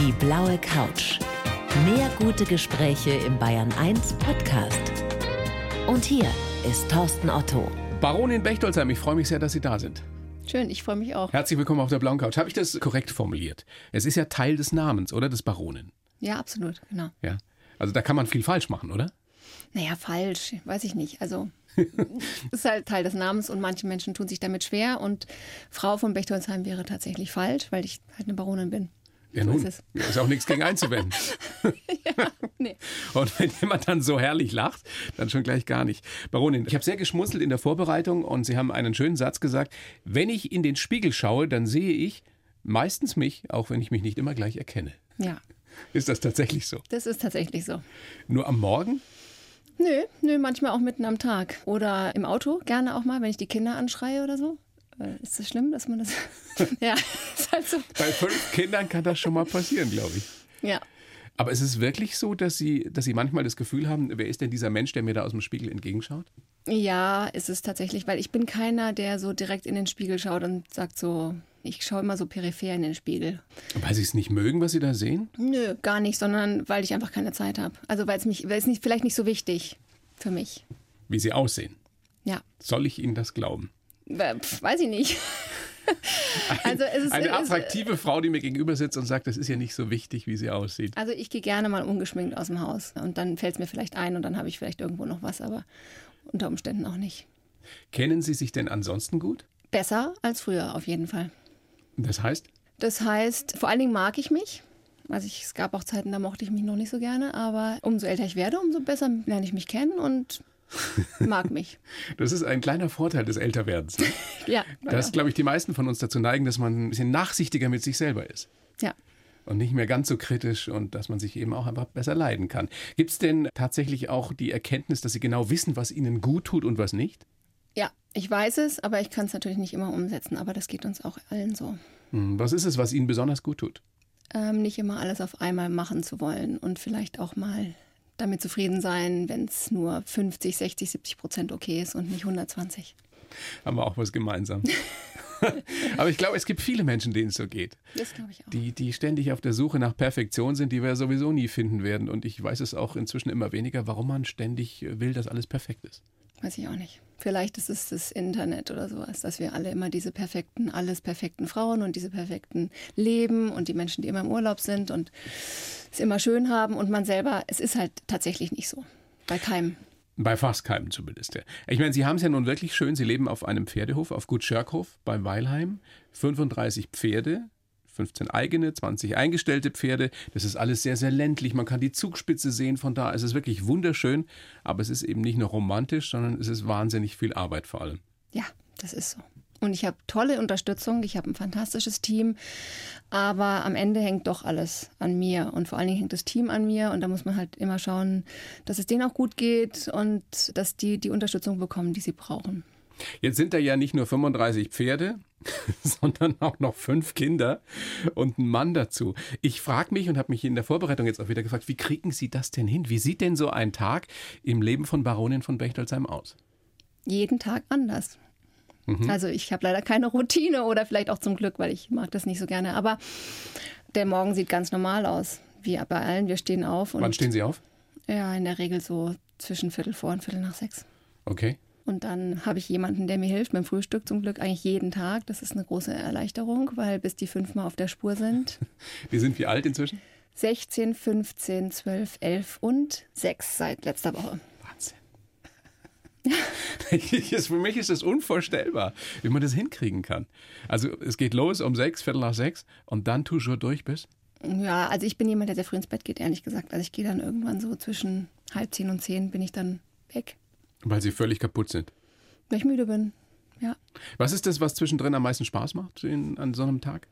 Die blaue Couch. Mehr gute Gespräche im Bayern 1 Podcast. Und hier ist Thorsten Otto. Baronin Bechtolzheim, ich freue mich sehr, dass Sie da sind. Schön, ich freue mich auch. Herzlich willkommen auf der blauen Couch. Habe ich das korrekt formuliert? Es ist ja Teil des Namens, oder? Des Baronin. Ja, absolut, genau. Ja. Also da kann man viel falsch machen, oder? Naja, falsch, weiß ich nicht. Also ist halt Teil des Namens und manche Menschen tun sich damit schwer und Frau von Bechtolzheim wäre tatsächlich falsch, weil ich halt eine Baronin bin. Ja, So nun, ist ist, auch nichts gegen einzuwenden. Nee. Und wenn jemand dann so herrlich lacht, dann schon gleich gar nicht. Baronin, ich habe sehr geschmunzelt in der Vorbereitung und Sie haben einen schönen Satz gesagt. Wenn ich in den Spiegel schaue, dann sehe ich meistens mich, auch wenn ich mich nicht immer gleich erkenne. Ja, Ist das tatsächlich so? das ist tatsächlich so. Nur am Morgen? Nö, nö, manchmal auch mitten am Tag. Oder im Auto, gerne auch mal, wenn ich die Kinder anschreie oder so. Äh, Ist das schlimm, dass man das. ja, ist halt so. Bei fünf Kindern kann das schon mal passieren, glaube ich. Ja. Aber ist es wirklich so, dass Sie, dass Sie manchmal das Gefühl haben, wer ist denn dieser Mensch, der mir da aus dem Spiegel entgegenschaut? Ja, ist es tatsächlich, weil ich bin keiner, der so direkt in den Spiegel schaut und sagt so, ich schaue immer so peripher in den Spiegel. Weil Sie es nicht mögen, was Sie da sehen? Nö, gar nicht, sondern weil ich einfach keine Zeit habe. Also weil es mich, weil es nicht, vielleicht nicht so wichtig für mich. Wie Sie aussehen? Ja, Soll ich Ihnen das glauben? Äh, pf, weiß ich nicht. also es ist, Eine es ist, attraktive Frau, die mir gegenüber sitzt und sagt, das ist ja nicht so wichtig, wie sie aussieht. also ich gehe gerne mal ungeschminkt aus dem Haus und dann fällt es mir vielleicht ein und dann habe ich vielleicht irgendwo noch was, aber unter Umständen auch nicht. Kennen Sie sich denn ansonsten gut? Besser als früher auf jeden Fall. Das heißt, Das heißt, vor allen Dingen mag ich mich. Also ich, es gab auch Zeiten, da mochte ich mich noch nicht so gerne, aber umso älter ich werde, umso besser lerne ich mich kennen und mag mich. das ist ein kleiner Vorteil des Älterwerdens. Ne? Ja, Dass, glaube ich, die meisten von uns dazu neigen, dass man ein bisschen nachsichtiger mit sich selber ist. ja. Und nicht mehr ganz so kritisch und dass man sich eben auch einfach besser leiden kann. Gibt es denn tatsächlich auch die Erkenntnis, dass Sie genau wissen, was Ihnen gut tut und was nicht? Ja, ich weiß es, aber ich kann es natürlich nicht immer umsetzen, aber das geht uns auch allen so. Hm, Was ist es, was Ihnen besonders gut tut? Ähm, nicht immer alles auf einmal machen zu wollen und vielleicht auch mal damit zufrieden sein, wenn es nur 50, 60, 70 Prozent okay ist und nicht 120. Haben wir auch was gemeinsam. Aber ich glaube, es gibt viele Menschen, denen es so geht. Das glaube ich auch. Die, die ständig auf der Suche nach Perfektion sind, die wir sowieso nie finden werden. Und ich weiß es auch inzwischen immer weniger, warum man ständig will, dass alles perfekt ist. Weiß ich auch nicht. Vielleicht ist es das Internet oder sowas, dass wir alle immer diese perfekten, alles perfekten Frauen und diese perfekten Leben und die Menschen, die immer im Urlaub sind und es immer schön haben und man selber, es ist halt tatsächlich nicht so. Bei keinem. Bei fast keinem zumindest. Ja. Ich meine, Sie haben es ja nun wirklich schön. Sie leben auf einem Pferdehof, auf Gut Schörkhof bei Weilheim. 35 Pferde, 15 eigene, 20 eingestellte Pferde. Das ist alles sehr, sehr ländlich. Man kann die Zugspitze sehen von da. Es ist wirklich wunderschön. Aber es ist eben nicht nur romantisch, sondern es ist wahnsinnig viel Arbeit vor allem. Ja, das ist so. Und ich habe tolle Unterstützung, ich habe ein fantastisches Team, aber am Ende hängt doch alles an mir und vor allen Dingen hängt das Team an mir und da muss man halt immer schauen, dass es denen auch gut geht und dass die die Unterstützung bekommen, die sie brauchen. Jetzt sind da ja nicht nur 35 Pferde, sondern auch noch fünf Kinder und ein Mann dazu. Ich frage mich und habe mich in der Vorbereitung jetzt auch wieder gefragt, wie kriegen Sie das denn hin? Wie sieht denn so ein Tag im Leben von Baronin von Bechtolzheim aus? Jeden Tag anders. Also ich habe leider keine Routine oder vielleicht auch zum Glück, weil ich mag das nicht so gerne. Aber der Morgen sieht ganz normal aus, wie bei allen. Wir stehen auf und Wann stehen Sie auf? ja in der Regel so zwischen Viertel vor und Viertel nach sechs. Okay. Und dann habe ich jemanden, der mir hilft beim Frühstück zum Glück eigentlich jeden Tag. Das ist eine große Erleichterung, weil bis die fünfmal auf der Spur sind. Wir sind wie alt inzwischen? 16, 15, 12, 11 und 6 seit letzter Woche. Wahnsinn. Für mich ist es unvorstellbar, wie man das hinkriegen kann. Also es geht los um sechs, Viertel nach sechs und dann toujours durch bis? Ja, also ich bin jemand, der sehr früh ins Bett geht, ehrlich gesagt. Also ich gehe dann irgendwann so zwischen halb zehn und zehn bin ich dann weg, Weil Sie völlig kaputt sind. weil ich müde bin. Ja. Was ist das, was zwischendrin am meisten Spaß macht in, an so einem Tag?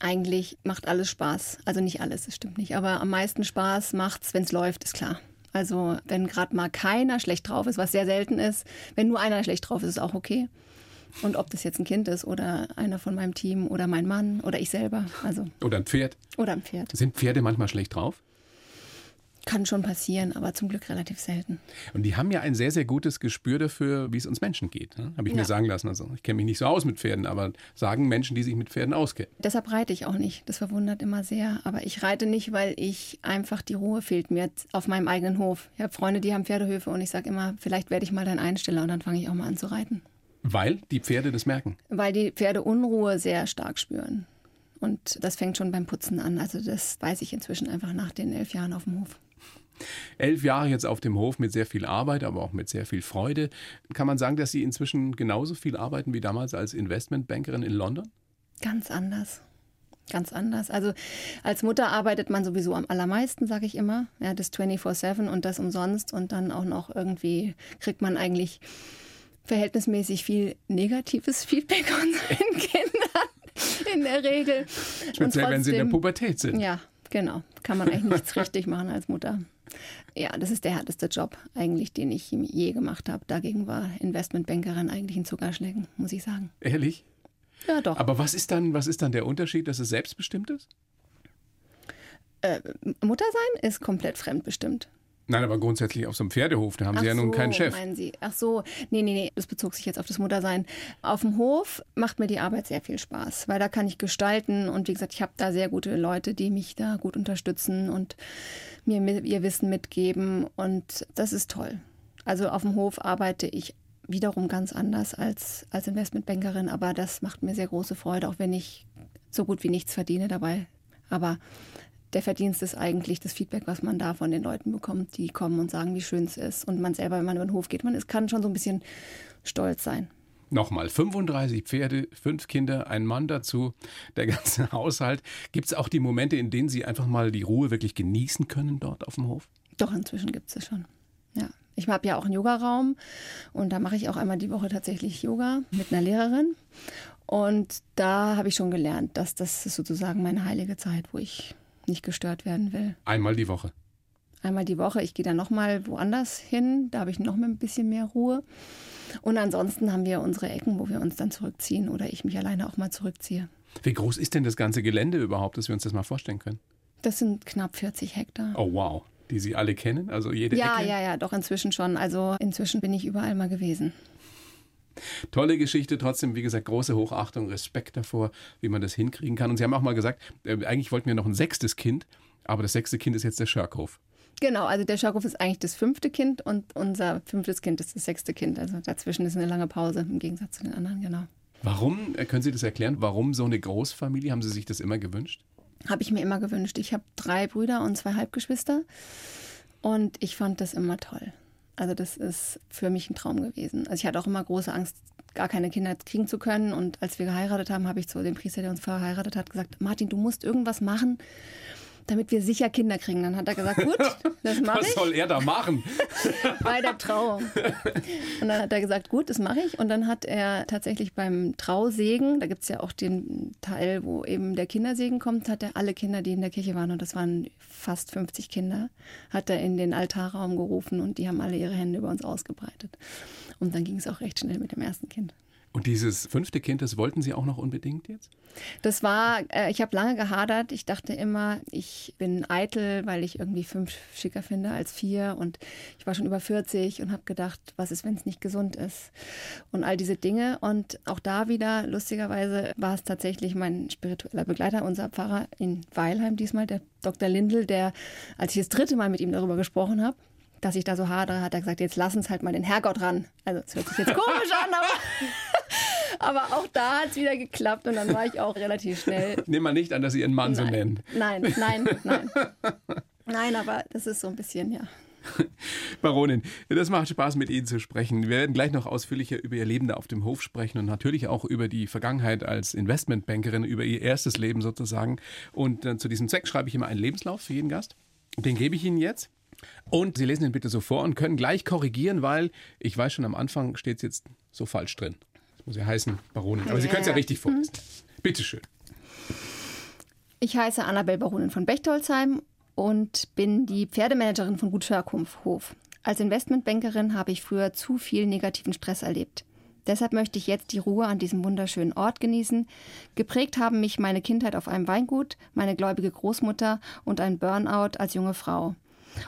Eigentlich macht alles Spaß. Also nicht alles, das stimmt nicht. Aber am meisten Spaß macht's, wenn's läuft, ist klar. Also wenn gerade mal keiner schlecht drauf ist, was sehr selten ist, wenn nur einer schlecht drauf ist, ist auch okay. Und ob das jetzt ein Kind ist oder einer von meinem Team oder mein Mann oder ich selber, also Oder ein Pferd? oder ein Pferd. Sind Pferde manchmal schlecht drauf? Kann schon passieren, aber zum Glück relativ selten. Und die haben ja ein sehr, sehr gutes Gespür dafür, wie es uns Menschen geht. Ne? Habe ich Ja. mir sagen lassen. Also ich kenne mich nicht so aus mit Pferden, aber sagen Menschen, die sich mit Pferden auskennen. Deshalb reite ich auch nicht. Das verwundert immer sehr. Aber ich reite nicht, weil ich einfach die Ruhe fehlt mir auf meinem eigenen Hof. Ich habe Freunde, die haben Pferdehöfe und ich sage immer, vielleicht werde ich mal dein Einsteller und dann fange ich auch mal an zu reiten. Weil die Pferde das merken. Weil die Pferde Unruhe sehr stark spüren. Und das fängt schon beim Putzen an. Also das weiß ich inzwischen einfach nach den elf Jahren auf dem Hof. Elf Jahre jetzt auf dem Hof mit sehr viel Arbeit, aber auch mit sehr viel Freude. Kann man sagen, dass Sie inzwischen genauso viel arbeiten wie damals als Investmentbankerin in London? Ganz anders. Ganz anders. Also als Mutter arbeitet man sowieso am allermeisten, sage ich immer. Ja, das 24-7 und das umsonst. Und dann auch noch irgendwie kriegt man eigentlich verhältnismäßig viel negatives Feedback von seinen Kindern in der Regel. Speziell, wenn Sie in der trotzdem- Pubertät sind. Ja, genau. Kann man eigentlich nichts richtig machen als Mutter. Ja, das ist der härteste Job eigentlich, den ich je gemacht habe. Dagegen war Investmentbankerin eigentlich ein Zuckerschlecken, muss ich sagen. Ehrlich? Ja, doch. Aber was ist dann, was ist dann der Unterschied, dass es selbstbestimmt ist? Mutter sein ist komplett fremdbestimmt. Nein, aber grundsätzlich auf so einem Pferdehof, da haben Sie ja nun so, keinen Chef. meinen Sie. Ach so, nee, nee, nee, das bezog sich jetzt auf das Muttersein. Auf dem Hof macht mir die Arbeit sehr viel Spaß, weil da kann ich gestalten und wie gesagt, ich habe da sehr gute Leute, die mich da gut unterstützen und mir ihr Wissen mitgeben und das ist toll. Also auf dem Hof arbeite ich wiederum ganz anders als, als Investmentbankerin, aber das macht mir sehr große Freude, auch wenn ich so gut wie nichts verdiene dabei. Aber der Verdienst ist eigentlich das Feedback, was man da von den Leuten bekommt, die kommen und sagen, wie schön es ist. Und man selber, wenn man über den Hof geht, man ist, kann schon so ein bisschen stolz sein. Nochmal, 35 Pferde, fünf Kinder, ein Mann dazu, der ganze Haushalt. Gibt es auch die Momente, in denen Sie einfach mal die Ruhe wirklich genießen können dort auf dem Hof? Doch, inzwischen gibt es es schon. Ja. Ich habe ja auch einen Yogaraum und da mache ich auch einmal die Woche tatsächlich Yoga mit einer Lehrerin. Und da habe ich schon gelernt, dass das ist sozusagen meine heilige Zeit, wo ich nicht gestört werden will. Einmal die Woche. Einmal die Woche. Ich gehe dann nochmal woanders hin. Da habe ich noch ein bisschen mehr Ruhe. Und ansonsten haben wir unsere Ecken, wo wir uns dann zurückziehen oder ich mich alleine auch mal zurückziehe. Wie groß ist denn das ganze Gelände überhaupt, dass wir uns das mal vorstellen können? Das sind knapp 40 Hektar. Oh wow, die Sie alle kennen, also jede ja, Ecke. ja, ja, doch inzwischen schon. Also inzwischen bin ich überall mal gewesen. Tolle Geschichte, trotzdem, wie gesagt, große Hochachtung, Respekt davor, wie man das hinkriegen kann. Und Sie haben auch mal gesagt, äh, eigentlich wollten wir noch ein sechstes Kind, aber das sechste Kind ist jetzt der Schörkhof. Genau, also der Schörkhof ist eigentlich das fünfte Kind und unser fünftes Kind ist das sechste Kind. Also dazwischen ist eine lange Pause im Gegensatz zu den anderen, genau. Warum, äh, können Sie das erklären, warum so eine Großfamilie? Haben Sie sich das immer gewünscht? Habe ich mir immer gewünscht. Ich habe drei Brüder und zwei Halbgeschwister und ich fand das immer toll. Also das ist für mich ein Traum gewesen. Also ich hatte auch immer große Angst, gar keine Kinder kriegen zu können. Und als wir geheiratet haben, habe ich zu dem Priester, der uns verheiratet hat, gesagt, Martin, du musst irgendwas machen, damit wir sicher Kinder kriegen. Dann hat er gesagt, gut, das mache Was ich soll er da machen? bei der Trauung. Und dann hat er gesagt, gut, das mache ich. Und dann hat er tatsächlich beim Trausegen, da gibt es ja auch den Teil, wo eben der Kindersegen kommt, hat er alle Kinder, die in der Kirche waren, und das waren fast 50 Kinder, hat er in den Altarraum gerufen und die haben alle ihre Hände über uns ausgebreitet. Und dann ging es auch recht schnell mit dem ersten Kind. Und dieses fünfte Kind, das wollten Sie auch noch unbedingt jetzt? Das war, äh, ich habe lange gehadert. Ich dachte immer, ich bin eitel, weil ich irgendwie fünf schicker finde als vier. Und ich war schon über 40 und habe gedacht, was ist, wenn es nicht gesund ist? Und all diese Dinge. Und auch da wieder, lustigerweise, war es tatsächlich mein spiritueller Begleiter, unser Pfarrer in Weilheim diesmal, der Dr. Lindl, der, als ich das dritte Mal mit ihm darüber gesprochen habe, dass ich da so hadere, hat er gesagt, jetzt lass uns halt mal den Herrgott ran. Also es hört sich jetzt komisch an, aber, aber auch da hat es wieder geklappt und dann war ich auch relativ schnell. Nehmen wir nicht an, dass Sie Ihren Mann so Nein, nennen. nein, nein, nein. Nein, aber das ist so ein bisschen, ja. Baronin, das macht Spaß, mit Ihnen zu sprechen. Wir werden gleich noch ausführlicher über Ihr Leben da auf dem Hof sprechen und natürlich auch über die Vergangenheit als Investmentbankerin, über Ihr erstes Leben sozusagen. Und äh, zu diesem Zweck schreibe ich immer einen Lebenslauf für jeden Gast. Den gebe ich Ihnen jetzt. Und Sie lesen ihn bitte so vor und können gleich korrigieren, weil ich weiß schon, am Anfang steht es jetzt so falsch drin. Muss ja heißen, Baronin. Aber Sie Ja, können es ja ja. richtig vorlesen. Bitte schön. Ich heiße Annabel Baronin von Bechtolzheim und bin die Pferdemanagerin von Gut Schörkhof. Als Investmentbankerin habe ich früher zu viel negativen Stress erlebt. Deshalb möchte ich jetzt die Ruhe an diesem wunderschönen Ort genießen. Geprägt haben mich meine Kindheit auf einem Weingut, meine gläubige Großmutter und ein Burnout als junge Frau.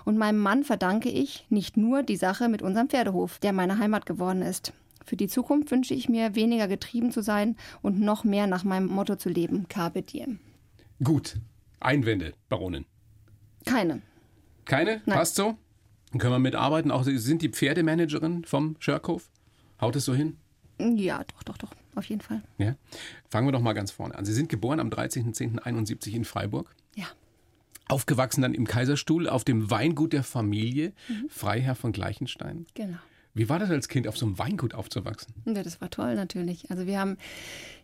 Und meinem Mann verdanke ich nicht nur die Sache mit unserem Pferdehof, der meine Heimat geworden ist. Für die Zukunft wünsche ich mir, weniger getrieben zu sein und noch mehr nach meinem Motto zu leben. Carpe diem. Gut. Einwände, Baronin. Keine. Keine? Nein. Passt so? Dann können wir mitarbeiten. Auch Sie sind die Pferdemanagerin vom Schörkhof. Haut es so hin? Ja, doch, doch, doch, auf jeden Fall. Ja. Fangen wir doch mal ganz vorne an. Sie sind geboren am 13.10.71 in Freiburg. Ja. Aufgewachsen dann im Kaiserstuhl auf dem Weingut der Familie, Freiherr von Gleichenstein. Genau. Wie war das als Kind, auf so einem Weingut aufzuwachsen? Ja, das war toll natürlich. Also wir haben,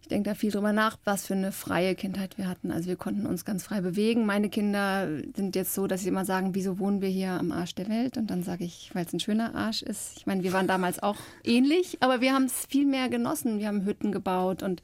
ich denke da viel drüber nach, was für eine freie Kindheit wir hatten. Also wir konnten uns ganz frei bewegen. Meine Kinder sind jetzt so, dass sie immer sagen, wieso wohnen wir hier am Arsch der Welt? Und dann sage ich, weil es ein schöner Arsch ist. Ich meine, wir waren damals auch ähnlich, aber wir haben es viel mehr genossen. Wir haben Hütten gebaut und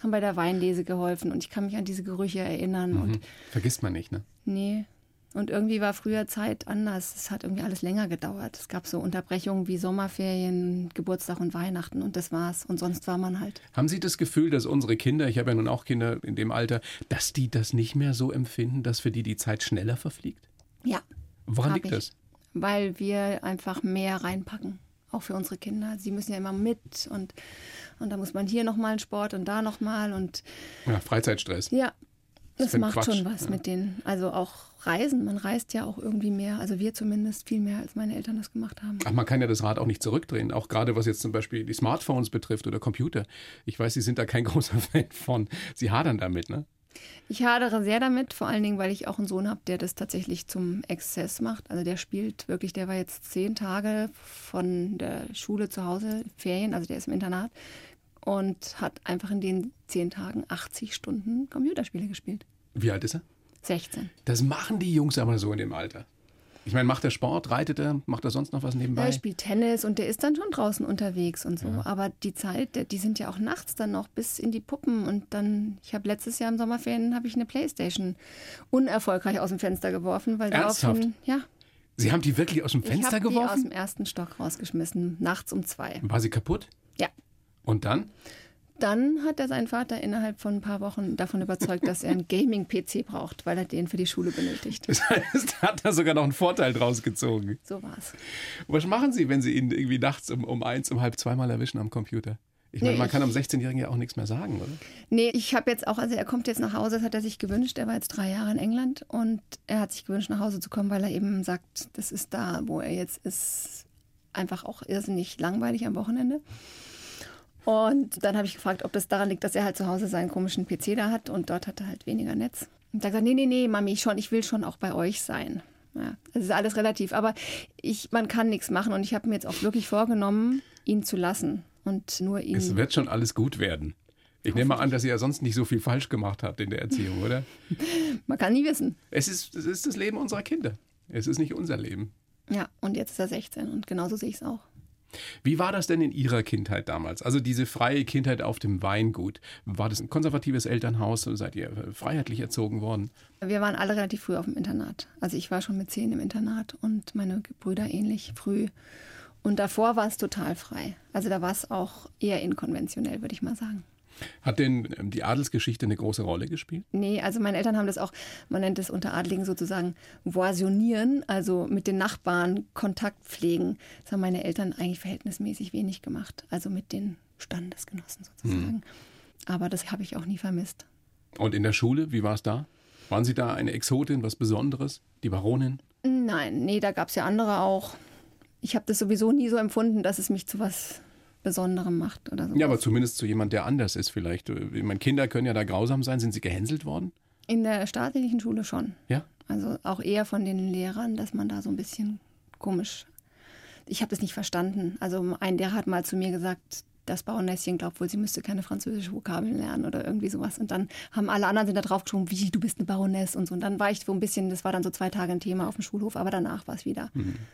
haben bei der Weinlese geholfen. Und ich kann mich an diese Gerüche erinnern. Und Hm. Vergisst man nicht, ne? Nee. Und irgendwie war früher Zeit anders. Es hat irgendwie alles länger gedauert. Es gab so Unterbrechungen wie Sommerferien, Geburtstag und Weihnachten und das war's. Und sonst war man halt. Haben Sie das Gefühl, dass unsere Kinder, ich habe ja nun auch Kinder in dem Alter, dass die das nicht mehr so empfinden, dass für die die Zeit schneller verfliegt? Ja. Woran liegt ich. das? Weil wir einfach mehr reinpacken. Auch für unsere Kinder. Sie müssen ja immer mit und, und da muss man hier nochmal einen Sport und da nochmal und Ja, Freizeitstress. ja. Das ein macht Quatsch, schon was ja. mit denen. Also auch Reisen. Man reist ja auch irgendwie mehr. Also wir zumindest viel mehr, als meine Eltern das gemacht haben. Ach, man kann ja das Rad auch nicht zurückdrehen, auch gerade was jetzt zum Beispiel die Smartphones betrifft oder Computer. Ich weiß, Sie sind da kein großer Fan von. Sie hadern damit, ne? Ich hadere sehr damit, vor allen Dingen, weil ich auch einen Sohn habe, der das tatsächlich zum Exzess macht. Also der spielt wirklich, der war jetzt zehn Tage von der Schule zu Hause, Ferien, also der ist im Internat und hat einfach in den zehn Tagen 80 Stunden Computerspiele gespielt. Wie alt ist er? 16. Das machen die Jungs aber so in dem Alter. Ich meine, macht er Sport, reitet er, macht er sonst noch was nebenbei? Er spielt Tennis und der ist dann schon draußen unterwegs und so. Aber die Zeit, die sind ja auch nachts dann noch bis in die Puppen. Und dann, ich habe letztes Jahr im Sommerferien, habe ich eine Playstation unerfolgreich aus dem Fenster geworfen. Weil Ernsthaft? daraufhin, ja, Sie haben die wirklich aus dem ich Fenster habe die aus geworfen? dem ersten Stock rausgeschmissen, nachts um zwei. War sie kaputt? Ja. Und dann? Dann hat er seinen Vater innerhalb von ein paar Wochen davon überzeugt, dass er einen Gaming-PC braucht, weil er den für die Schule benötigt. Das heißt, hat er sogar noch einen Vorteil draus gezogen. So war's. Was machen Sie, wenn Sie ihn irgendwie nachts um, um eins, um halb zweimal erwischen am Computer? Ich meine, Nee, man kann am 16-Jährigen ja auch nichts mehr sagen, oder? Nee, ich habe jetzt auch, also er kommt jetzt nach Hause, das hat er sich gewünscht. Er war jetzt drei Jahre in England und er hat sich gewünscht, nach Hause zu kommen, weil er eben sagt, das ist da, wo er jetzt ist, einfach auch irrsinnig langweilig am Wochenende. Und dann habe ich gefragt, ob das daran liegt, dass er halt zu Hause seinen komischen PC da hat und dort hat er halt weniger Netz. Und da gesagt, nee, nee, nee, Mami, ich, schon, ich will schon auch bei euch sein. Ja, das ist alles relativ. Aber ich, man kann nichts machen und ich habe mir jetzt auch wirklich vorgenommen, ihn zu lassen und nur ihn. Es wird schon alles gut werden. Ich nehme mal an, dass ihr ja sonst nicht so viel falsch gemacht habt in der Erziehung, oder? Man kann nie wissen. Es ist, es ist das Leben unserer Kinder. Es ist nicht unser Leben. Ja, und jetzt ist er 16 und genauso sehe ich es auch. Wie war das denn in Ihrer Kindheit damals? Also diese freie Kindheit auf dem Weingut. War das ein konservatives Elternhaus? Seid ihr äh, freiheitlich erzogen worden? Wir waren alle relativ früh auf dem Internat. Also ich war schon mit zehn im Internat und meine Brüder ähnlich früh. Und davor war es total frei. Also da war es auch eher inkonventionell, würde ich mal sagen. Hat denn ähm, die Adelsgeschichte eine große Rolle gespielt? Nee, also meine Eltern haben das auch, man nennt es unter Adligen sozusagen voisionieren, also mit den Nachbarn Kontakt pflegen. Das haben meine Eltern eigentlich verhältnismäßig wenig gemacht, also mit den Standesgenossen sozusagen. Aber das habe ich auch nie vermisst. Und in der Schule, wie war es da? Waren Sie da eine Exotin, was Besonderes? Die Baronin? Nein, nee, da gab es ja andere auch. Ich habe das sowieso nie so empfunden, dass es mich zu was Besonderem macht oder so. Ja, aber zumindest zu jemand, der anders ist vielleicht. Ich meine, Kinder können ja da grausam sein. Sind sie gehänselt worden? In der staatlichen Schule schon. Ja? Also auch eher von den Lehrern, dass man da so ein bisschen komisch. Ich habe das nicht verstanden. Also ein Lehrer hat mal zu mir gesagt, das Baronäschen glaubt wohl, sie müsste keine französische Vokabeln lernen oder irgendwie sowas. Und dann haben alle anderen sind da drauf geschoben, wie du bist eine Baroness und so. Und dann war ich so ein bisschen, das war dann so zwei Tage ein Thema auf dem Schulhof, aber danach war es wieder.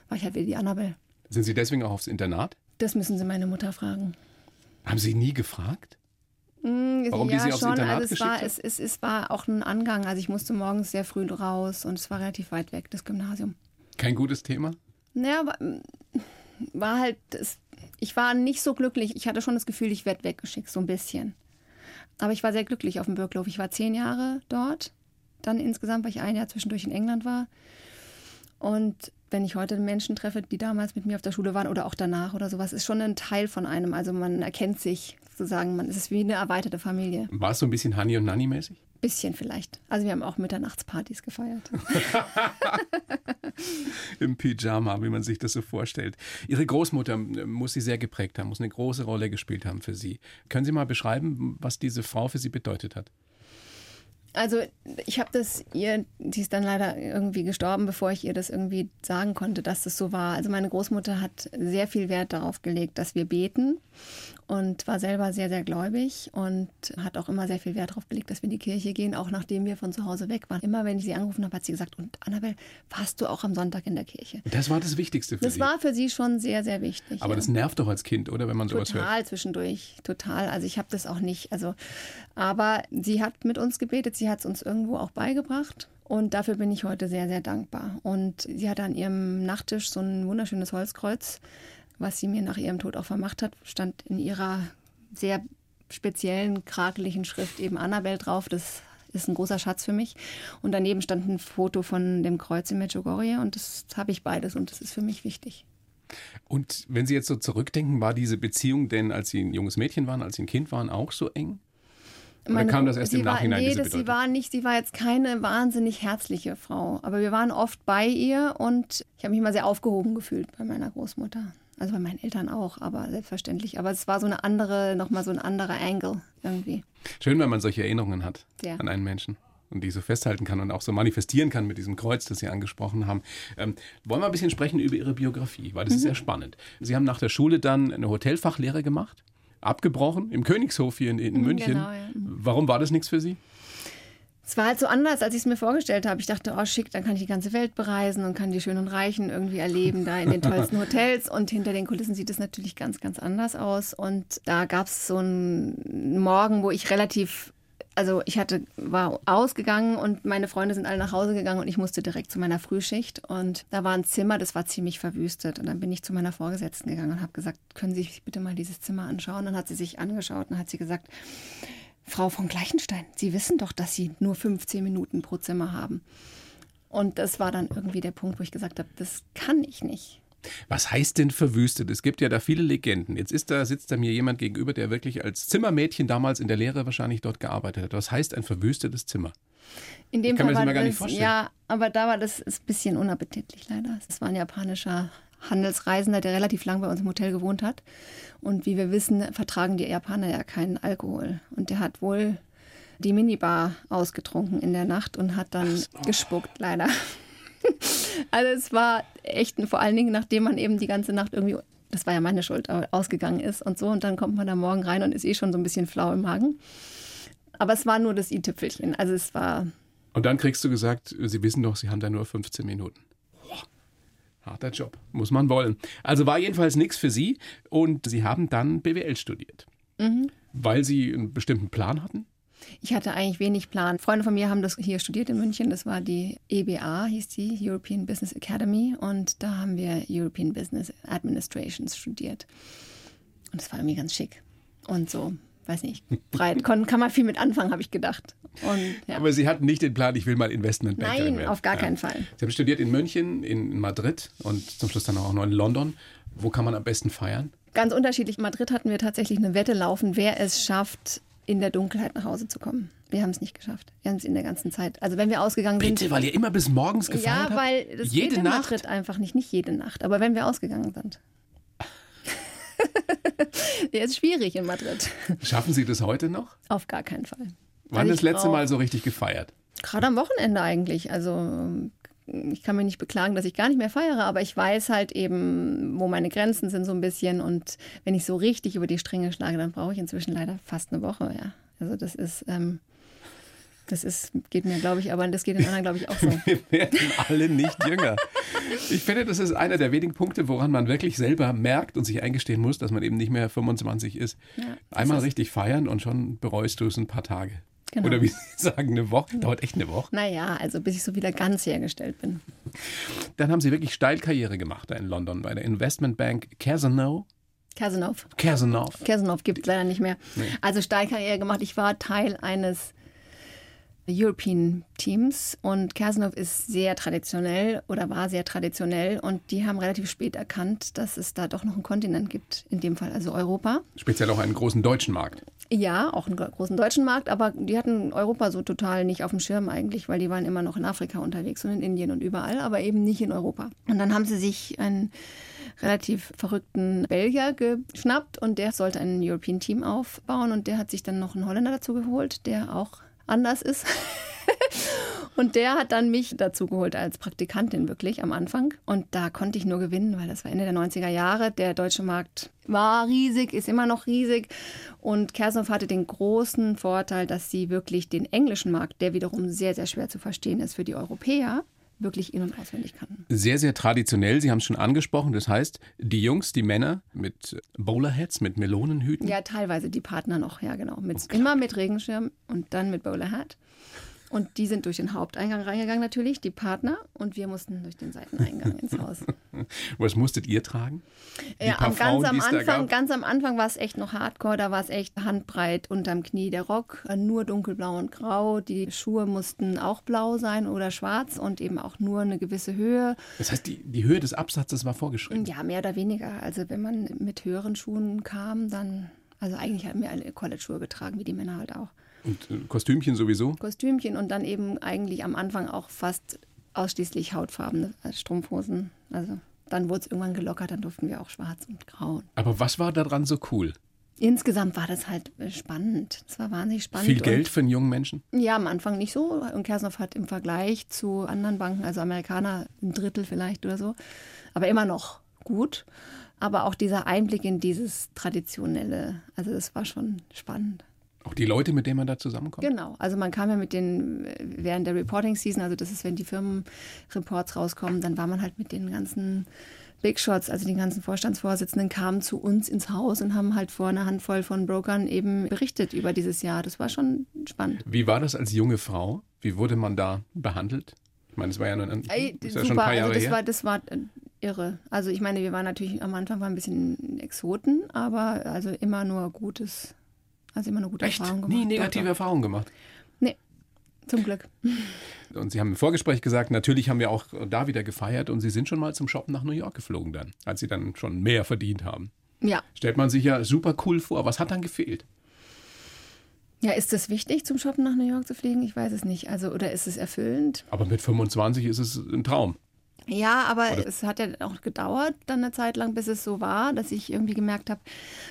War ich halt wieder die Annabelle. Sind Sie deswegen auch aufs Internat? Das müssen Sie meine Mutter fragen. Haben Sie nie gefragt? Mm, Warum die ja, Sie aufs schon. Internat also es war, es, es, es war auch ein Angang. Also ich musste morgens sehr früh raus und es war relativ weit weg, das Gymnasium. Kein gutes Thema? Naja, war, war halt, es, ich war nicht so glücklich. Ich hatte schon das Gefühl, ich werde weggeschickt, so ein bisschen. Aber ich war sehr glücklich auf dem Birklof. Ich war zehn Jahre dort. Dann insgesamt, weil ich ein Jahr zwischendurch in England war. Und wenn ich heute Menschen treffe, die damals mit mir auf der Schule waren oder auch danach oder sowas, ist schon ein Teil von einem. Also man erkennt sich sozusagen, man es ist wie eine erweiterte Familie. War es so ein bisschen Honey und Nanny mäßig? Bisschen vielleicht. Also wir haben auch Mitternachtspartys gefeiert. Im Pyjama, wie man sich das so vorstellt. Ihre Großmutter muss Sie sehr geprägt haben, muss eine große Rolle gespielt haben für Sie. Können Sie mal beschreiben, was diese Frau für Sie bedeutet hat? Also ich habe das ihr, die ist dann leider irgendwie gestorben, bevor ich ihr das irgendwie sagen konnte, dass das so war. Also meine Großmutter hat sehr viel Wert darauf gelegt, dass wir beten und war selber sehr, sehr gläubig und hat auch immer sehr viel Wert darauf gelegt, dass wir in die Kirche gehen, auch nachdem wir von zu Hause weg waren. Immer wenn ich sie angerufen habe, hat sie gesagt, und Annabelle, warst du auch am Sonntag in der Kirche? Das war das Wichtigste für das Sie. Das war für sie schon sehr, sehr wichtig. Aber ja. das nervt doch als Kind, oder, wenn man total sowas hört? Total zwischendurch, total. Also ich habe das auch nicht, also, aber sie hat mit uns gebetet, sie hat es uns irgendwo auch beigebracht. Und dafür bin ich heute sehr, sehr dankbar. Und sie hatte an ihrem Nachttisch so ein wunderschönes Holzkreuz, was sie mir nach ihrem Tod auch vermacht hat, stand in ihrer sehr speziellen, krakeligen Schrift eben Annabelle drauf. Das ist ein großer Schatz für mich. Und daneben stand ein Foto von dem Kreuz in Medjugorje und das habe ich beides und das ist für mich wichtig. Und wenn Sie jetzt so zurückdenken, war diese Beziehung denn, als Sie ein junges Mädchen waren, als Sie ein Kind waren, auch so eng? Oder Meine, kam das erst im war, Nachhinein? Nee, diese das, sie war nicht, sie war jetzt keine wahnsinnig herzliche Frau. Aber wir waren oft bei ihr und ich habe mich mal sehr aufgehoben gefühlt bei meiner Großmutter. Also bei meinen Eltern auch, aber selbstverständlich. Aber es war so eine andere, nochmal so ein anderer Angle irgendwie. Schön, wenn man solche Erinnerungen hat Ja. an einen Menschen und die so festhalten kann und auch so manifestieren kann mit diesem Kreuz, das Sie angesprochen haben. Ähm, wollen wir ein bisschen sprechen über Ihre Biografie, weil das ist sehr spannend. Sie haben nach der Schule dann eine Hotelfachlehre gemacht, abgebrochen im Königshof hier in, in München. genau, ja. Warum war das nichts für Sie? Es war halt so anders, als ich es mir vorgestellt habe. Ich dachte, oh schick, dann kann ich die ganze Welt bereisen und kann die Schönen und Reichen irgendwie erleben, da in den tollsten Hotels. Und hinter den Kulissen sieht es natürlich ganz, ganz anders aus. Und da gab es so einen Morgen, wo ich relativ, also ich hatte, war ausgegangen und meine Freunde sind alle nach Hause gegangen und ich musste direkt zu meiner Frühschicht. Und da war ein Zimmer, das war ziemlich verwüstet. Und dann bin ich zu meiner Vorgesetzten gegangen und habe gesagt, können Sie sich bitte mal dieses Zimmer anschauen? Dann hat sie sich angeschaut und hat sie gesagt, Frau von Gleichenstein, Sie wissen doch, dass Sie nur 15 Minuten pro Zimmer haben. Und das war dann irgendwie der Punkt, wo ich gesagt habe, das kann ich nicht. Was heißt denn verwüstet? Es gibt ja da viele Legenden. Jetzt ist da, sitzt da mir jemand gegenüber, der wirklich als Zimmermädchen damals in der Lehre wahrscheinlich dort gearbeitet hat. Was heißt ein verwüstetes Zimmer? In dem Ich kann mir Fall das war immer gar nicht das, vorstellen. ja, aber da war das ein bisschen unappetitlich leider. Das war ein japanischer Handelsreisender, der relativ lang bei uns im Hotel gewohnt hat. Und wie wir wissen, vertragen die Japaner ja keinen Alkohol. Und der hat wohl die Minibar ausgetrunken in der Nacht und hat dann gespuckt, leider. also es war echt, vor allen Dingen, nachdem man eben die ganze Nacht irgendwie, das war ja meine Schuld, ausgegangen ist und so. Und dann kommt man da morgen rein und ist eh schon so ein bisschen flau im Magen. Aber es war nur das i-Tüpfelchen. Also es war Und dann kriegst du gesagt, Sie wissen doch, Sie haben da nur 15 Minuten. Harter Job, muss man wollen. Also war jedenfalls nichts für Sie und Sie haben dann BWL studiert. Weil Sie einen bestimmten Plan hatten? Ich hatte eigentlich wenig Plan. Freunde von mir haben das hier studiert in München. Das war die EBA, hieß die, European Business Academy. Und da haben wir European Business Administrations studiert. Und das war irgendwie ganz schick. Und so, weiß nicht, breit. Kon, kann man viel mit anfangen, habe ich gedacht. Und, ja. Aber Sie hatten nicht den Plan, ich will mal Investmentbankerin Nein, werden. auf gar Ja. keinen Fall. Sie haben studiert in München, in Madrid und zum Schluss dann auch noch in London. Wo kann man am besten feiern? Ganz unterschiedlich. In Madrid hatten wir tatsächlich eine Wette laufen, wer es schafft, in der Dunkelheit nach Hause zu kommen. Wir haben es nicht geschafft. Wir haben es in der ganzen Zeit. Also wenn wir ausgegangen sind. Bitte, weil ihr immer bis morgens gefeiert Ja, habt? weil das Jede geht in Nacht? Madrid einfach nicht. Nicht jede Nacht, aber wenn wir ausgegangen sind. ja, ist schwierig in Madrid. Schaffen Sie das heute noch? Auf gar keinen Fall. Wann Also das letzte Mal so richtig gefeiert? Gerade am Wochenende eigentlich. Also ich kann mich nicht beklagen, dass ich gar nicht mehr feiere, aber ich weiß halt eben, wo meine Grenzen sind so ein bisschen. Und wenn ich so richtig über die Stränge schlage, dann brauche ich inzwischen leider fast eine Woche. Ja, also das ist, ähm, das ist, geht mir, glaube ich, aber das geht den anderen, glaube ich, auch so. Wir werden alle nicht jünger. Ich finde, das ist einer der wenigen Punkte, woran man wirklich selber merkt und sich eingestehen muss, dass man eben nicht mehr 25 ist. Ja, Einmal ist- richtig feiern und schon bereust du es ein paar Tage. Genau. Oder wie Sie sagen, eine Woche. Dauert echt eine Woche. Naja, also bis ich so wieder ganz hergestellt bin. Dann haben Sie wirklich steil Karriere gemacht da in London bei der Investmentbank Cazenove. Casanov. Cazenove. Casanov gibt es leider nicht mehr. Also Steilkarriere gemacht. Ich war Teil eines European Teams und Kersenhof ist sehr traditionell oder war sehr traditionell und die haben relativ spät erkannt, dass es da doch noch einen Kontinent gibt, in dem Fall also Europa. Speziell auch einen großen deutschen Markt. Ja, auch einen großen deutschen Markt, aber die hatten Europa so total nicht auf dem Schirm eigentlich, weil die waren immer noch in Afrika unterwegs und in Indien und überall, aber eben nicht in Europa. Und dann haben sie sich einen relativ verrückten Belgier geschnappt und der sollte ein European Team aufbauen und der hat sich dann noch einen Holländer dazu geholt, der auch anders ist. Und der hat dann mich dazu geholt als Praktikantin wirklich am Anfang. Und da konnte ich nur gewinnen, weil das war Ende der 90er Jahre. Der deutsche Markt war riesig, ist immer noch riesig. Und Kersdorf hatte den großen Vorteil, dass sie wirklich den englischen Markt, der wiederum sehr, sehr schwer zu verstehen ist für die Europäer, wirklich in- und auswendig kannten. Sehr, sehr traditionell. Sie haben es schon angesprochen. Das heißt, die Jungs, die Männer mit Bowlerheads, mit Melonenhüten. Ja, teilweise die Partner noch, ja genau. Mit, okay. Immer mit Regenschirm und dann mit Bowlerhat. Und die sind durch den Haupteingang reingegangen natürlich, die Partner. Und wir mussten durch den Seiteneingang ins Haus. Was musstet ihr tragen? ja, ganz, Frauen, am Anfang, ganz am Anfang war es echt noch hardcore. Da war es echt handbreit unterm Knie der Rock. Nur dunkelblau und grau. Die Schuhe mussten auch blau sein oder schwarz und eben auch nur eine gewisse Höhe. Das heißt, die, die Höhe des Absatzes war vorgeschrieben? Ja, mehr oder weniger. Also wenn man mit höheren Schuhen kam, dann... Also eigentlich haben wir alle College-Schuhe getragen, wie die Männer halt auch. Und äh, Kostümchen sowieso? Kostümchen und dann eben eigentlich am Anfang auch fast ausschließlich hautfarbene Strumpfhosen. Also dann wurde es irgendwann gelockert, dann durften wir auch schwarz und grau. Aber was war daran so cool? Insgesamt war das halt äh, spannend. Es war wahnsinnig spannend. Viel Geld für einen jungen Menschen? Ja, am Anfang nicht so. Und Kersnow hat im Vergleich zu anderen Banken, also Amerikaner, ein Drittel vielleicht oder so, aber immer noch gut. Aber auch dieser Einblick in dieses Traditionelle, also das war schon spannend. Auch die Leute, mit denen man da zusammenkommt? Genau. Also man kam ja mit den, während der Reporting Season, also das ist, wenn die Firmenreports rauskommen, dann war man halt mit den ganzen Big Shots, also die ganzen Vorstandsvorsitzenden, kamen zu uns ins Haus und haben halt vor einer Handvoll von Brokern eben berichtet über dieses Jahr. Das war schon spannend. Wie war das als junge Frau? Wie wurde man da behandelt? Ich meine, es war ja, nur ein, Ey, ist ja schon ein paar Jahre also das her. War, das war irre. Also ich meine, wir waren natürlich am Anfang war ein bisschen Exoten, aber also immer nur Gutes also immer eine gute Echt? Erfahrung gemacht. Nie negative Erfahrungen gemacht? Nee, zum Glück. Und Sie haben im Vorgespräch gesagt, natürlich haben wir auch da wieder gefeiert und Sie sind schon mal zum Shoppen nach New York geflogen dann, als Sie dann schon mehr verdient haben. Ja. Stellt man sich ja super cool vor. Was hat dann gefehlt? Ja, ist es wichtig, zum Shoppen nach New York zu fliegen? Ich weiß es nicht. Also, oder ist es erfüllend? Aber mit 25 ist es ein Traum. Ja, aber Oder? es hat ja auch gedauert, dann eine Zeit lang, bis es so war, dass ich irgendwie gemerkt habe,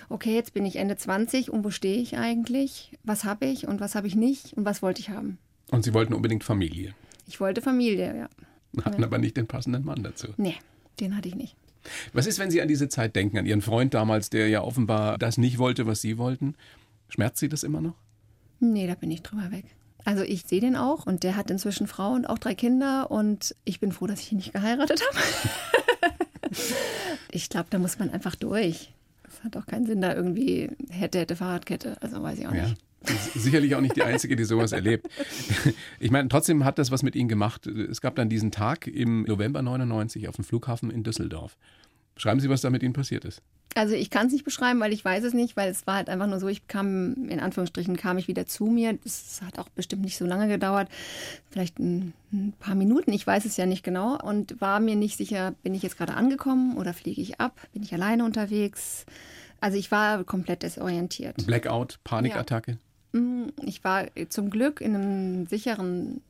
okay, jetzt bin ich Ende 20 und wo stehe ich eigentlich? Was habe ich und was habe ich nicht und was wollte ich haben? Und Sie wollten unbedingt Familie? Ich wollte Familie, ja. Hatten ja. aber nicht den passenden Mann dazu? Nee, den hatte ich nicht. Was ist, wenn Sie an diese Zeit denken, an Ihren Freund damals, der ja offenbar das nicht wollte, was Sie wollten? Schmerzt Sie das immer noch? Nee, da bin ich drüber weg. Also ich sehe den auch und der hat inzwischen Frau und auch drei Kinder und ich bin froh, dass ich ihn nicht geheiratet habe. ich glaube, da muss man einfach durch. Es hat auch keinen Sinn, da irgendwie hätte, hätte Fahrradkette. Also weiß ich auch nicht. Ja. Sicherlich auch nicht die Einzige, die sowas erlebt. Ich meine, trotzdem hat das was mit Ihnen gemacht. Es gab dann diesen Tag im November 99 auf dem Flughafen in Düsseldorf. Schreiben Sie, was da mit Ihnen passiert ist. Also ich kann es nicht beschreiben, weil ich weiß es nicht, weil es war halt einfach nur so, ich kam, in Anführungsstrichen, kam ich wieder zu mir. Das hat auch bestimmt nicht so lange gedauert, vielleicht ein, ein, paar Minuten, ich weiß es ja nicht genau und war mir nicht sicher, bin ich jetzt gerade angekommen oder fliege ich ab, bin ich alleine unterwegs. Also ich war komplett desorientiert. Blackout, Panikattacke? Ja. Mm, ich war zum Glück in einem sicheren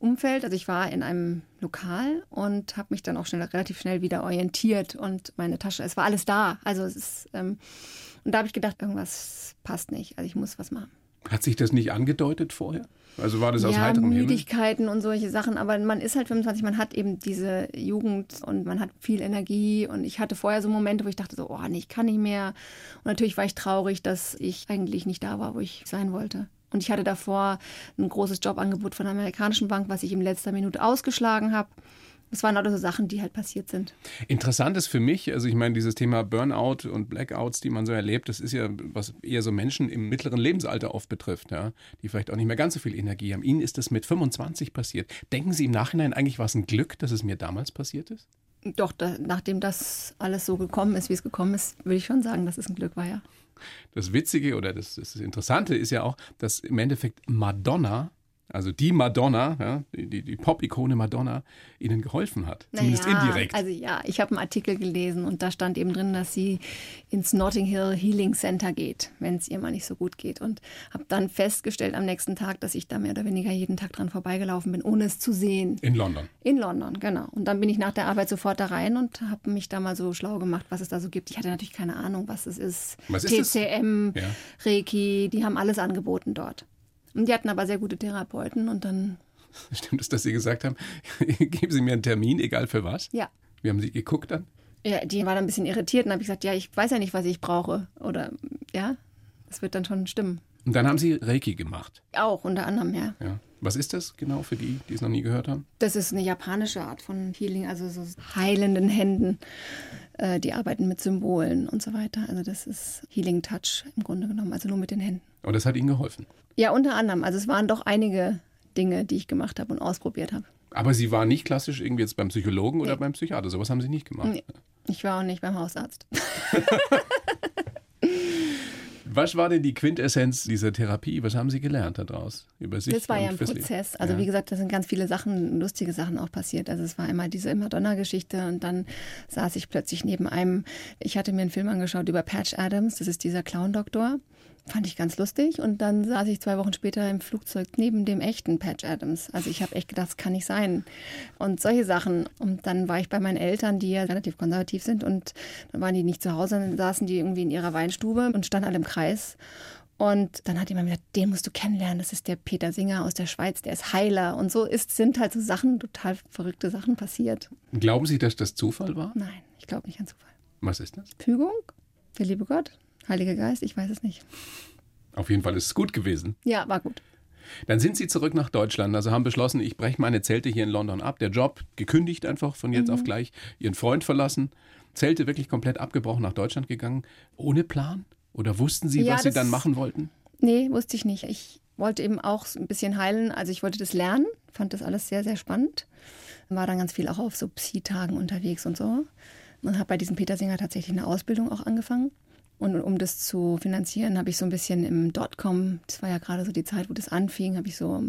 Umfeld. Also ich war in einem Lokal und habe mich dann auch schnell, relativ schnell wieder orientiert und meine Tasche, es war alles da. Also es ist, ähm, und da habe ich gedacht, irgendwas passt nicht. Also ich muss was machen. Hat sich das nicht angedeutet vorher? Also war das aus ja, heiterem Müdigkeiten Himmel? und solche Sachen, aber man ist halt 25, man hat eben diese Jugend und man hat viel Energie und ich hatte vorher so Momente, wo ich dachte so, oh nee, ich kann nicht mehr. Und natürlich war ich traurig, dass ich eigentlich nicht da war, wo ich sein wollte. Und ich hatte davor ein großes Jobangebot von einer amerikanischen Bank, was ich in letzter Minute ausgeschlagen habe. Das waren also Sachen, die halt passiert sind. Interessant ist für mich, also ich meine, dieses Thema Burnout und Blackouts, die man so erlebt, das ist ja, was eher so Menschen im mittleren Lebensalter oft betrifft, ja, die vielleicht auch nicht mehr ganz so viel Energie haben. Ihnen ist das mit 25 passiert. Denken Sie im Nachhinein eigentlich, war es ein Glück, dass es mir damals passiert ist? Doch, da, nachdem das alles so gekommen ist, wie es gekommen ist, würde ich schon sagen, dass es ein Glück war, ja. Das Witzige oder das, das Interessante ist ja auch, dass im Endeffekt Madonna also die Madonna, ja, die, die Pop-Ikone Madonna, ihnen geholfen hat. Zumindest naja, indirekt. Also ja, ich habe einen Artikel gelesen und da stand eben drin, dass sie ins Notting Hill Healing Center geht, wenn es ihr mal nicht so gut geht. Und habe dann festgestellt am nächsten Tag, dass ich da mehr oder weniger jeden Tag dran vorbeigelaufen bin, ohne es zu sehen. In London. In London, genau. Und dann bin ich nach der Arbeit sofort da rein und habe mich da mal so schlau gemacht, was es da so gibt. Ich hatte natürlich keine Ahnung, was es ist. Was ist TCM, das? Ja. Reiki, die haben alles angeboten dort. Und die hatten aber sehr gute Therapeuten und dann, Stimmt es, dass Sie gesagt haben, geben Sie mir einen Termin, egal für was? ja. Wie haben Sie geguckt dann? ja die war dann ein bisschen irritiert und habe ich gesagt, ja, ich weiß ja nicht, was ich brauche. Oder ja, das wird dann schon stimmen. Und dann haben Sie Reiki gemacht. Auch unter anderem, ja. Ja. Was ist das genau für die, die es noch nie gehört haben? Das ist eine japanische Art von Healing, also so heilenden Händen. Äh, Die arbeiten mit Symbolen und so weiter. Also das ist Healing Touch im Grunde genommen, also nur mit den Händen. Und das hat Ihnen geholfen. Ja, unter anderem. Also es waren doch einige Dinge, die ich gemacht habe und ausprobiert habe. Aber Sie waren nicht klassisch irgendwie jetzt beim Psychologen oder Nee. beim Psychiater. Sowas haben Sie nicht gemacht. Nee. Ich war auch nicht beim Hausarzt. Was war denn die Quintessenz dieser Therapie? Was haben Sie gelernt daraus über sich? Das war ja ein? Prozess. Also Ja. wie gesagt, da sind ganz viele Sachen, lustige Sachen auch passiert. Also es war einmal diese Madonna-Geschichte und dann saß ich plötzlich neben einem, ich hatte mir einen Film angeschaut über Patch Adams, das ist dieser Clown-Doktor. Fand ich ganz lustig und dann saß ich zwei Wochen später im Flugzeug neben dem echten Patch Adams. Also ich habe echt gedacht, das kann nicht sein. Und solche Sachen. Und dann war ich bei meinen Eltern, die ja relativ konservativ sind und dann waren die nicht zu Hause, dann saßen die irgendwie in ihrer Weinstube und standen alle im Kreis. Und dann hat jemand gesagt, den musst du kennenlernen, das ist der Peter Singer aus der Schweiz, der ist Heiler. Und so ist, sind halt so Sachen, total verrückte Sachen passiert. Glauben Sie, dass das Zufall war? Nein, ich glaube nicht an Zufall. Was ist das? Fügung? Der liebe Gott? Heiliger Geist? Ich weiß es nicht. Auf jeden Fall ist es gut gewesen. Ja, war gut. Dann sind Sie zurück nach Deutschland, also haben beschlossen, ich breche meine Zelte hier in London ab. Der Job gekündigt einfach von jetzt auf gleich. Ihren Freund verlassen. Zelte wirklich komplett abgebrochen nach Deutschland gegangen. Ohne Plan? Oder wussten Sie, Ja, was Sie dann machen wollten? Nee, wusste ich nicht. Ich wollte eben auch ein bisschen heilen. Also ich wollte das lernen, fand das alles sehr, sehr spannend. War dann ganz viel auch auf so Psi-Tagen unterwegs und so. Und habe bei diesem Peter Singer tatsächlich eine Ausbildung auch angefangen. Und um das zu finanzieren, habe ich so ein bisschen im Dotcom, das war ja gerade so die Zeit, wo das anfing, habe ich so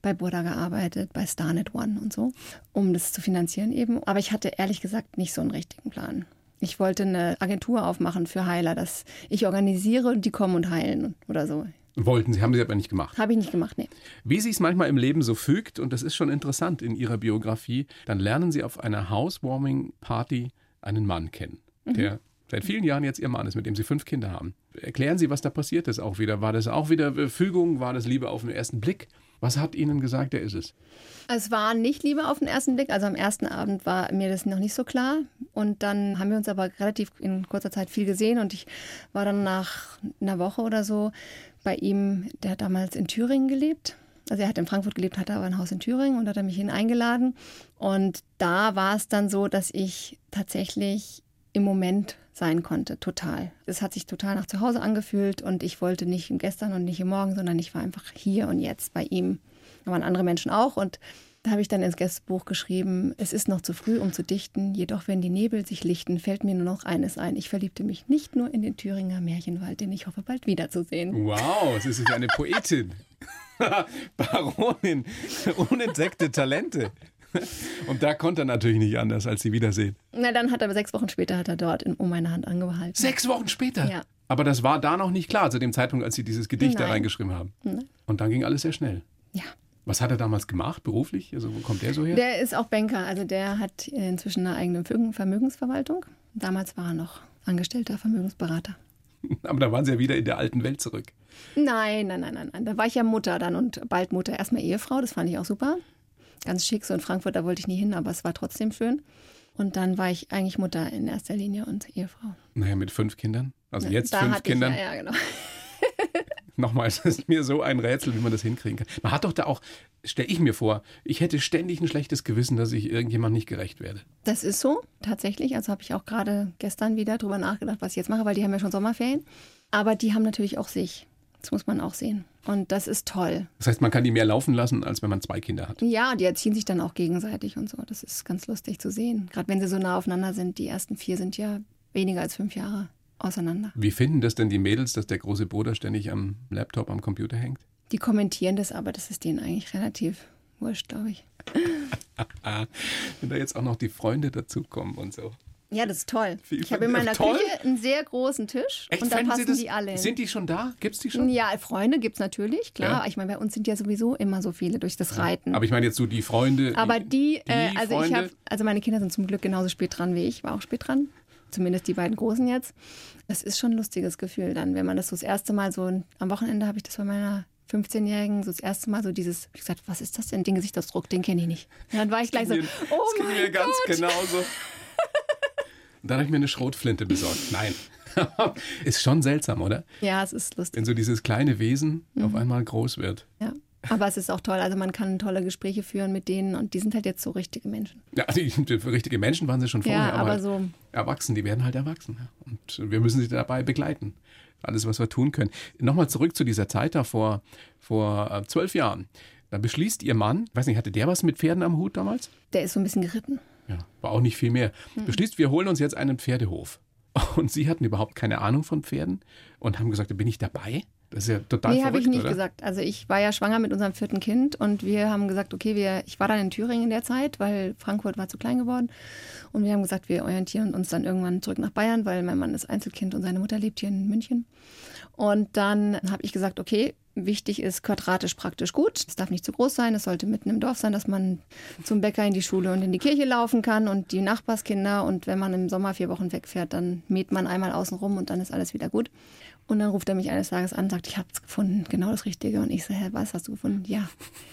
bei Burda gearbeitet, bei Starnet One und so, um das zu finanzieren eben. Aber ich hatte ehrlich gesagt nicht so einen richtigen Plan. Ich wollte eine Agentur aufmachen für Heiler, dass ich organisiere und die kommen und heilen oder so. Wollten Sie, haben Sie aber nicht gemacht. Habe ich nicht gemacht, nee. Wie sich es manchmal im Leben so fügt, und das ist schon interessant in Ihrer Biografie, dann lernen Sie auf einer Housewarming-Party einen Mann kennen, der seit vielen Jahren jetzt Ihr Mann ist, mit dem Sie fünf Kinder haben. Erklären Sie, was da passiert ist auch wieder. War das auch wieder Fügung? War das Liebe auf den ersten Blick? Was hat Ihnen gesagt, der ist es? Es war nicht Liebe auf den ersten Blick. Also am ersten Abend war mir das noch nicht so klar. Und dann haben wir uns aber relativ in kurzer Zeit viel gesehen. Und ich war dann nach einer Woche oder so bei ihm, der hat damals in Thüringen gelebt. Also er hat in Frankfurt gelebt, hatte aber ein Haus in Thüringen und hat er mich hin eingeladen. Und da war es dann so, dass ich tatsächlich im Moment sein konnte, total. Es hat sich total nach zu Hause angefühlt und ich wollte nicht im Gestern und nicht im Morgen, sondern ich war einfach hier und jetzt bei ihm. Da waren andere Menschen auch und da habe ich dann ins Gästebuch geschrieben, es ist noch zu früh, um zu dichten, jedoch wenn die Nebel sich lichten, fällt mir nur noch eines ein. Ich verliebte mich nicht nur in den Thüringer Märchenwald, den ich hoffe bald wiederzusehen. Wow, es ist eine Poetin. Baronin, unentdeckte Talente. Und da konnte er natürlich nicht anders, als sie wiedersehen. Na, dann hat er sechs Wochen später hat er dort in, um meine Hand angehalten. Sechs Wochen später. Ja. Aber das war da noch nicht klar, zu dem Zeitpunkt, als Sie dieses Gedicht da Nein. reingeschrieben haben. Nein. Und dann ging alles sehr schnell. Ja. Was hat er damals gemacht, beruflich? Also wo kommt der so her? Der ist auch Banker, also der hat inzwischen eine eigene Vermögen- Vermögensverwaltung. Damals war er noch angestellter Vermögensberater. Aber da waren Sie ja wieder in der alten Welt zurück. Nein, nein, nein, nein, nein. Da war ich ja Mutter dann und bald Mutter. Erstmal Ehefrau, das fand ich auch super. Ganz schick, so in Frankfurt, da wollte ich nie hin, aber es war trotzdem schön. Und dann war ich eigentlich Mutter in erster Linie und Ehefrau. Naja, mit fünf Kindern. Also jetzt da fünf Kindern. Ich, ja, ja, genau. Nochmal, es ist mir so ein Rätsel, wie man das hinkriegen kann. Man hat doch da auch, stelle ich mir vor, ich hätte ständig ein schlechtes Gewissen, dass ich irgendjemand nicht gerecht werde. Das ist so, tatsächlich. Also habe ich auch gerade gestern wieder drüber nachgedacht, was ich jetzt mache, weil die haben ja schon Sommerferien. Aber die haben natürlich auch sich. Das muss man auch sehen. Und das ist toll. Das heißt, man kann die mehr laufen lassen, als wenn man zwei Kinder hat. Ja, die erziehen sich dann auch gegenseitig und so. Das ist ganz lustig zu sehen. Gerade wenn sie so nah aufeinander sind. Die ersten vier sind ja weniger als fünf Jahre auseinander. Wie finden das denn die Mädels, dass der große Bruder ständig am Laptop, am Computer hängt? Die kommentieren das, aber das ist denen eigentlich relativ wurscht, glaube ich. Wenn da jetzt auch noch die Freunde dazukommen und so. Ja, das ist toll. Wie- Ich habe in meiner toll? Küche einen sehr großen Tisch Echt, und da fänden passen das, die alle hin. Sind die schon da? Gibt's die schon? ja, Freunde gibt es natürlich, klar. Ja. Ich meine, bei uns sind ja sowieso immer so viele durch das Reiten. Aber ich meine jetzt so die Freunde. Aber die, äh, die also ich Freunde? habe, also meine Kinder sind zum Glück genauso spät dran wie ich, war auch spät dran. Zumindest die beiden Großen jetzt. Das ist schon ein lustiges Gefühl dann, wenn man das so das erste Mal so, am Wochenende habe ich das bei meiner 15-Jährigen so das erste Mal so dieses, ich gesagt, was ist das denn, den Gesichtsausdruck, den kenne ich nicht. Und dann war ich gleich so, oh das mein mir ganz Gott. genauso. Und dann habe ich mir eine Schrotflinte besorgt. Nein. ist schon seltsam, oder? Ja, es ist lustig. Wenn so dieses kleine Wesen auf Mhm. einmal groß wird. Ja. Aber es ist auch toll, also man kann tolle Gespräche führen mit denen und die sind halt jetzt so richtige Menschen. Ja, die, die richtige Menschen waren sie schon vorher, Ja, aber halt so- erwachsen, die werden halt erwachsen. Und wir müssen sie dabei begleiten. Alles, was wir tun können. Nochmal zurück zu dieser Zeit da vor, vor äh, zwölf Jahren. Da beschließt ihr Mann, weiß nicht, hatte der was mit Pferden am Hut damals? Der ist so ein bisschen geritten. Ja, war auch nicht viel mehr. Hm. Beschließt, wir holen uns jetzt einen Pferdehof. Und sie hatten überhaupt keine Ahnung von Pferden und haben gesagt, bin ich dabei? Das ist ja total Nee, habe ich nicht oder? gesagt. Also ich war ja schwanger mit unserem vierten Kind und wir haben gesagt, okay, wir, ich war dann in Thüringen in der Zeit, weil Frankfurt war zu klein geworden. Und wir haben gesagt, wir orientieren uns dann irgendwann zurück nach Bayern, weil mein Mann ist Einzelkind und seine Mutter lebt hier in München. Und dann habe ich gesagt, okay, wichtig ist quadratisch praktisch gut. Es darf nicht zu groß sein, es sollte mitten im Dorf sein, dass man zum Bäcker in die Schule und in die Kirche laufen kann und die Nachbarskinder. Und wenn man im Sommer vier Wochen wegfährt, dann mäht man einmal außen rum und dann ist alles wieder gut. Und dann ruft er mich eines Tages an und sagt, ich habe es gefunden, genau das Richtige. Und ich so, hä, was hast du gefunden? Ja,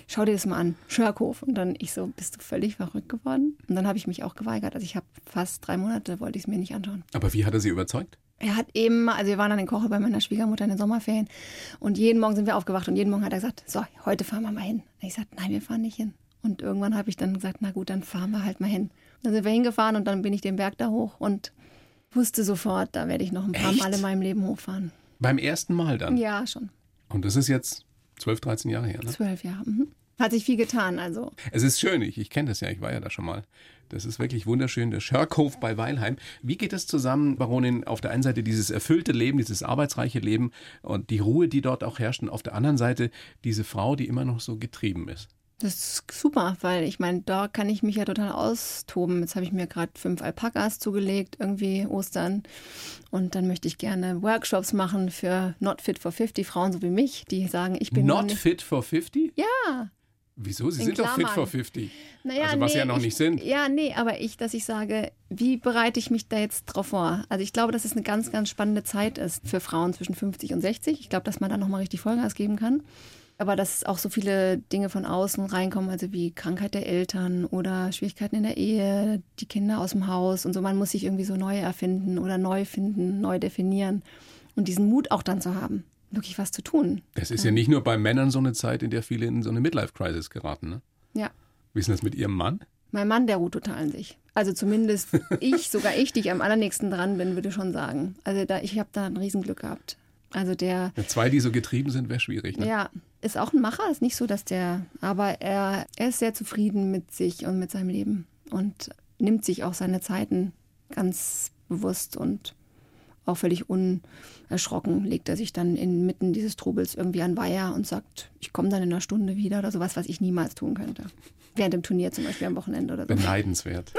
schau dir das mal an, Schörkhof. Und dann ich so, bist du völlig verrückt geworden? Und dann habe ich mich auch geweigert. Also ich habe fast drei Monate, wollte ich es mir nicht anschauen. Aber wie hat er sie überzeugt? Er hat eben, also wir waren dann in Koche bei meiner Schwiegermutter in den Sommerferien und jeden Morgen sind wir aufgewacht und jeden Morgen hat er gesagt, so, heute fahren wir mal hin. Und ich sagte, nein, wir fahren nicht hin. Und irgendwann habe ich dann gesagt, na gut, dann fahren wir halt mal hin. Dann sind wir hingefahren und dann bin ich den Berg da hoch und wusste sofort, da werde ich noch ein paar Echt? Mal in meinem Leben hochfahren. Beim ersten Mal dann. Ja, schon. Und das ist jetzt 12, 13 Jahre her. Ne? Zwölf Jahre. Mhm. Hat sich viel getan, also. Es ist schön, ich, ich kenne das ja, ich war ja da schon mal. Das ist wirklich wunderschön, der Schörkhof bei Weilheim. Wie geht das zusammen, Baronin, auf der einen Seite dieses erfüllte Leben, dieses arbeitsreiche Leben und die Ruhe, die dort auch herrscht, und auf der anderen Seite diese Frau, die immer noch so getrieben ist? Das ist super, weil ich meine, da kann ich mich ja total austoben. Jetzt habe ich mir gerade fünf Alpakas zugelegt, irgendwie Ostern. Und dann möchte ich gerne Workshops machen für Not Fit for 50 Frauen so wie mich, die sagen, ich bin Not fit for 50? Ja, Wieso? Sie In sind doch fit Klammern. for 50. naja, also was nee, sie ja noch ich, nicht sind. Ja, nee, aber ich, dass ich sage, wie bereite ich mich da jetzt drauf vor? Also ich glaube, dass es eine ganz, ganz spannende Zeit ist für Frauen zwischen 50 und 60. Ich glaube, dass man da nochmal richtig Vollgas geben kann. Aber dass auch so viele Dinge von außen reinkommen, also wie Krankheit der Eltern oder Schwierigkeiten in der Ehe, die Kinder aus dem Haus und so. Man muss sich irgendwie so neu erfinden oder neu finden, neu definieren und diesen Mut auch dann zu haben, wirklich was zu tun. Das ist ja nicht nur bei Männern so eine Zeit, in der viele in so eine Midlife-Crisis geraten. Ne? Ja. Wie ist denn das mit Ihrem Mann? Mein Mann, der ruht total in sich. Also zumindest ich, sogar ich, die ich am allernächsten dran bin, würde schon sagen. Also da, ich habe da ein Riesenglück gehabt. Also der, Ja, zwei, die so getrieben sind, wäre schwierig. Ne? ja, ist auch ein Macher, ist nicht so, dass der, aber er, er ist sehr zufrieden mit sich und mit seinem Leben und nimmt sich auch seine Zeiten ganz bewusst und auch völlig unerschrocken legt er sich dann inmitten dieses Trubels irgendwie an Weiher und sagt, ich komme dann in einer Stunde wieder oder sowas, was ich niemals tun könnte. Während dem Turnier zum Beispiel am Wochenende oder so. Beneidenswert.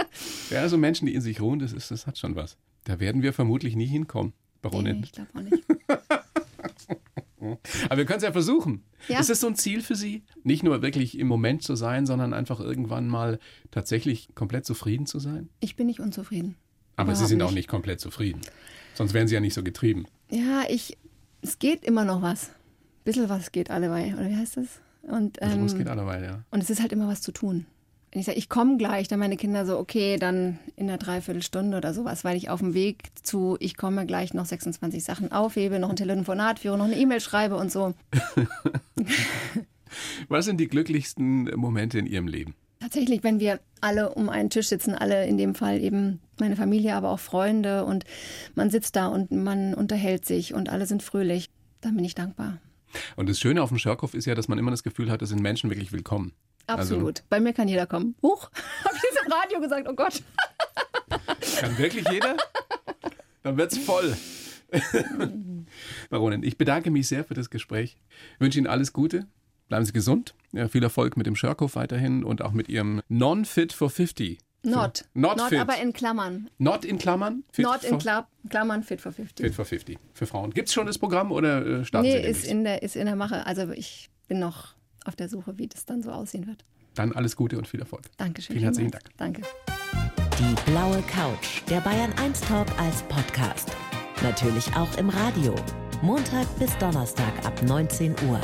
ja, so Menschen, die in sich ruhen, das, ist, das hat schon was. Da werden wir vermutlich nie hinkommen, Nee, Baronin. ich glaube auch nicht. Aber wir können es ja versuchen. Ja. Ist das so ein Ziel für Sie? Nicht nur wirklich im Moment zu sein, sondern einfach irgendwann mal tatsächlich komplett zufrieden zu sein? Ich bin nicht unzufrieden. Aber Sie sind auch nicht komplett zufrieden. Sonst wären Sie ja nicht so getrieben. Ja, ich, es geht immer noch was. Bisschen was geht alleweil, oder wie heißt das? Und, Also ähm, es geht allerweil, ja. und es ist halt immer was zu tun. Wenn ich sage, ich komme gleich, dann meine Kinder so, okay, dann in einer Dreiviertelstunde oder sowas, weil ich auf dem Weg zu, ich komme gleich noch 26 Sachen aufhebe, noch ein Telefonat führe, noch eine E-Mail schreibe und so. Was sind die glücklichsten Momente in Ihrem Leben? Tatsächlich, wenn wir alle um einen Tisch sitzen, alle in dem Fall eben meine Familie, aber auch Freunde und man sitzt da und man unterhält sich und alle sind fröhlich, dann bin ich dankbar. Und das Schöne auf dem Schörkopf ist ja, dass man immer das Gefühl hat, da sind Menschen wirklich willkommen. Also Absolut. Bei mir kann jeder kommen. Huch, habe ich das im Radio gesagt? Oh Gott. Kann wirklich jeder? Dann wird's voll. Baronin, ich bedanke mich sehr für das Gespräch. Ich wünsche Ihnen alles Gute. Bleiben Sie gesund. Ja, viel Erfolg mit dem Sherkhof weiterhin und auch mit Ihrem Non-Fit for 50. Not. Not, Not fit. aber in Klammern. Not in Klammern? Fit Not in Kla Klammern fit for 50. Fit for 50 für Frauen. Gibt es schon das Programm oder äh, starten nee, Sie ist in, der, ist in der Mache. Also ich bin noch auf der Suche, wie das dann so aussehen wird. Dann alles Gute und viel Erfolg. Dankeschön. Vielen herzlichen vielmals. Danke. Die blaue Couch, der Bayern 1 Talk als Podcast. Natürlich auch im Radio. Montag bis Donnerstag ab 19 Uhr.